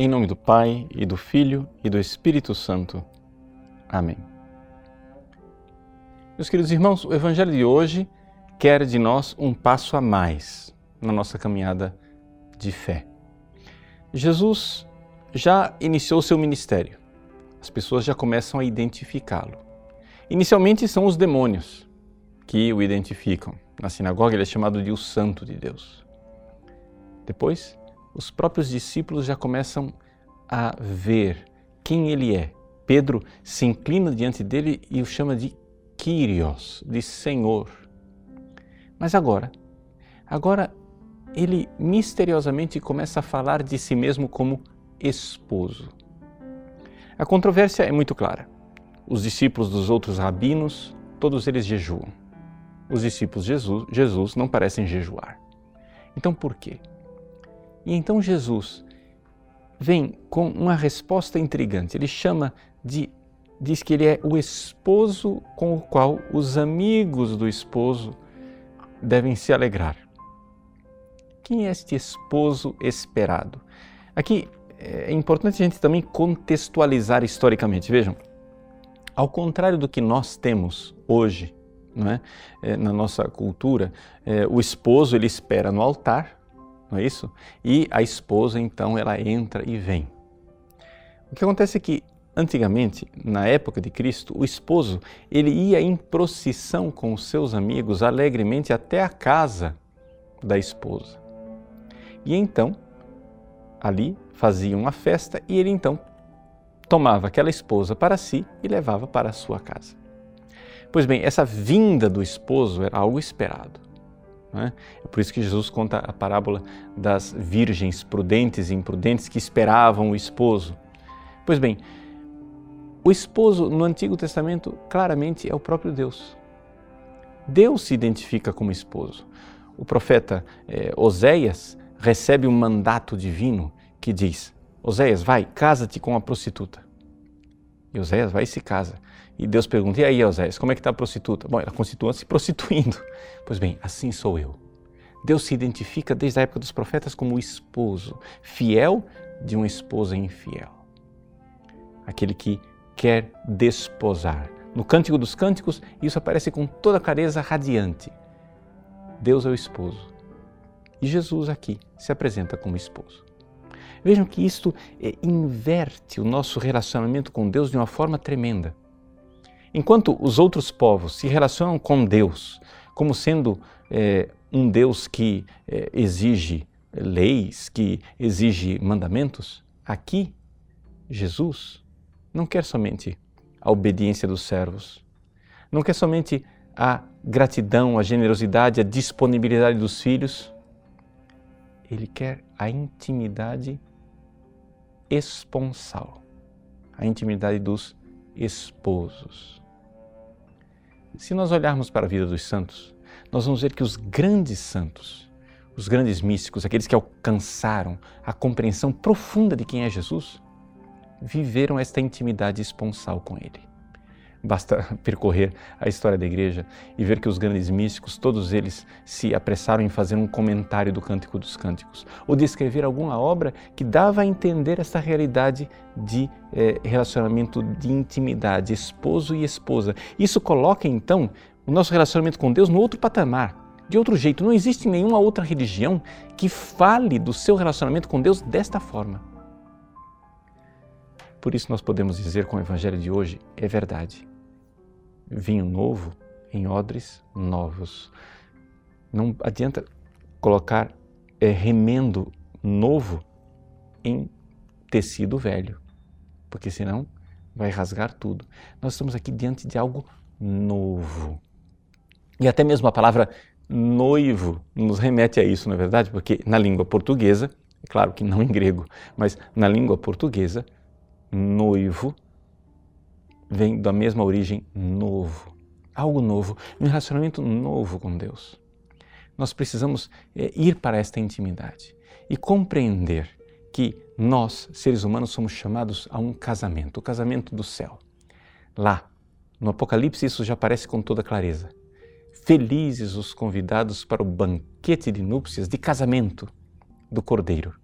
Em nome do Pai e do Filho e do Espírito Santo. Amém. Meus queridos irmãos, o Evangelho de hoje quer de nós um passo a mais na nossa caminhada de fé. Jesus já iniciou seu ministério. As pessoas já começam a identificá-lo. Inicialmente são os demônios que o identificam. Na sinagoga ele é chamado de o Santo de Deus. Depois, os próprios discípulos já começam a ver quem ele é. Pedro se inclina diante dele e o chama de Kyrios, de Senhor. Mas agora, agora ele misteriosamente começa a falar de si mesmo como esposo. A controvérsia é muito clara. Os discípulos dos outros rabinos, todos eles jejuam. Os discípulos de Jesus, Jesus não parecem jejuar. Então por quê? E então Jesus vem com uma resposta intrigante. Ele chama de diz que ele é o esposo com o qual os amigos do esposo devem se alegrar. Quem é este esposo esperado? Aqui é importante a gente também contextualizar historicamente. Vejam, ao contrário do que nós temos hoje, não é? é na nossa cultura, é, o esposo ele espera no altar não é isso? E a esposa então ela entra e vem. O que acontece é que antigamente, na época de Cristo, o esposo ele ia em procissão com os seus amigos alegremente até a casa da esposa. E então ali fazia uma festa e ele então tomava aquela esposa para si e levava para a sua casa. Pois bem, essa vinda do esposo era algo esperado. É? é por isso que Jesus conta a parábola das virgens prudentes e imprudentes que esperavam o esposo. Pois bem, o esposo no Antigo Testamento claramente é o próprio Deus. Deus se identifica como esposo. O profeta eh, Oséias recebe um mandato divino que diz: Oséias, vai, casa-te com a prostituta. E Oséias vai e se casa. E Deus pergunta: E aí, Oséias, como é que está a prostituta? Bom, ela continua se prostituindo. Pois bem, assim sou eu. Deus se identifica desde a época dos profetas como o esposo, fiel de uma esposa infiel. Aquele que quer desposar. No Cântico dos Cânticos, isso aparece com toda clareza radiante. Deus é o esposo. E Jesus aqui se apresenta como esposo. Vejam que isto eh, inverte o nosso relacionamento com Deus de uma forma tremenda. Enquanto os outros povos se relacionam com Deus como sendo é, um Deus que é, exige leis, que exige mandamentos, aqui Jesus não quer somente a obediência dos servos, não quer somente a gratidão, a generosidade, a disponibilidade dos filhos, ele quer a intimidade esponsal, a intimidade dos esposos. Se nós olharmos para a vida dos santos, nós vamos ver que os grandes santos, os grandes místicos, aqueles que alcançaram a compreensão profunda de quem é Jesus, viveram esta intimidade esponsal com Ele. Basta percorrer a história da igreja e ver que os grandes místicos, todos eles se apressaram em fazer um comentário do Cântico dos Cânticos ou de escrever alguma obra que dava a entender essa realidade de eh, relacionamento de intimidade, esposo e esposa. Isso coloca então o nosso relacionamento com Deus no outro patamar. De outro jeito, não existe nenhuma outra religião que fale do seu relacionamento com Deus desta forma. Por isso nós podemos dizer com o Evangelho de hoje, é verdade. Vinho novo em odres novos. Não adianta colocar é, remendo novo em tecido velho, porque senão vai rasgar tudo. Nós estamos aqui diante de algo novo. E até mesmo a palavra noivo nos remete a isso, não é verdade? Porque na língua portuguesa, é claro que não em grego, mas na língua portuguesa, noivo vem da mesma origem novo, algo novo, um relacionamento novo com Deus. Nós precisamos é, ir para esta intimidade e compreender que nós, seres humanos, somos chamados a um casamento, o casamento do céu. Lá, no Apocalipse, isso já aparece com toda clareza. Felizes os convidados para o banquete de núpcias, de casamento do Cordeiro.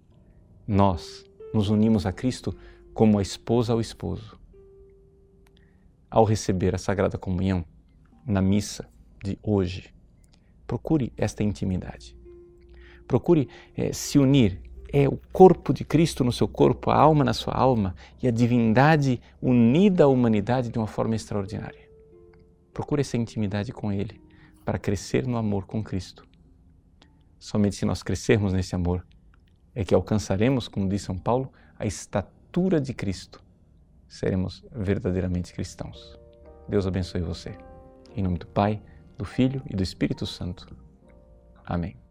Nós, nos unimos a Cristo como a esposa ao esposo. Ao receber a Sagrada Comunhão na missa de hoje, procure esta intimidade. Procure é, se unir. É o corpo de Cristo no seu corpo, a alma na sua alma e a divindade unida à humanidade de uma forma extraordinária. Procure essa intimidade com Ele para crescer no amor com Cristo. Somente se nós crescermos nesse amor é que alcançaremos, como diz São Paulo, a estatura de Cristo. Seremos verdadeiramente cristãos. Deus abençoe você. Em nome do Pai, do Filho e do Espírito Santo. Amém.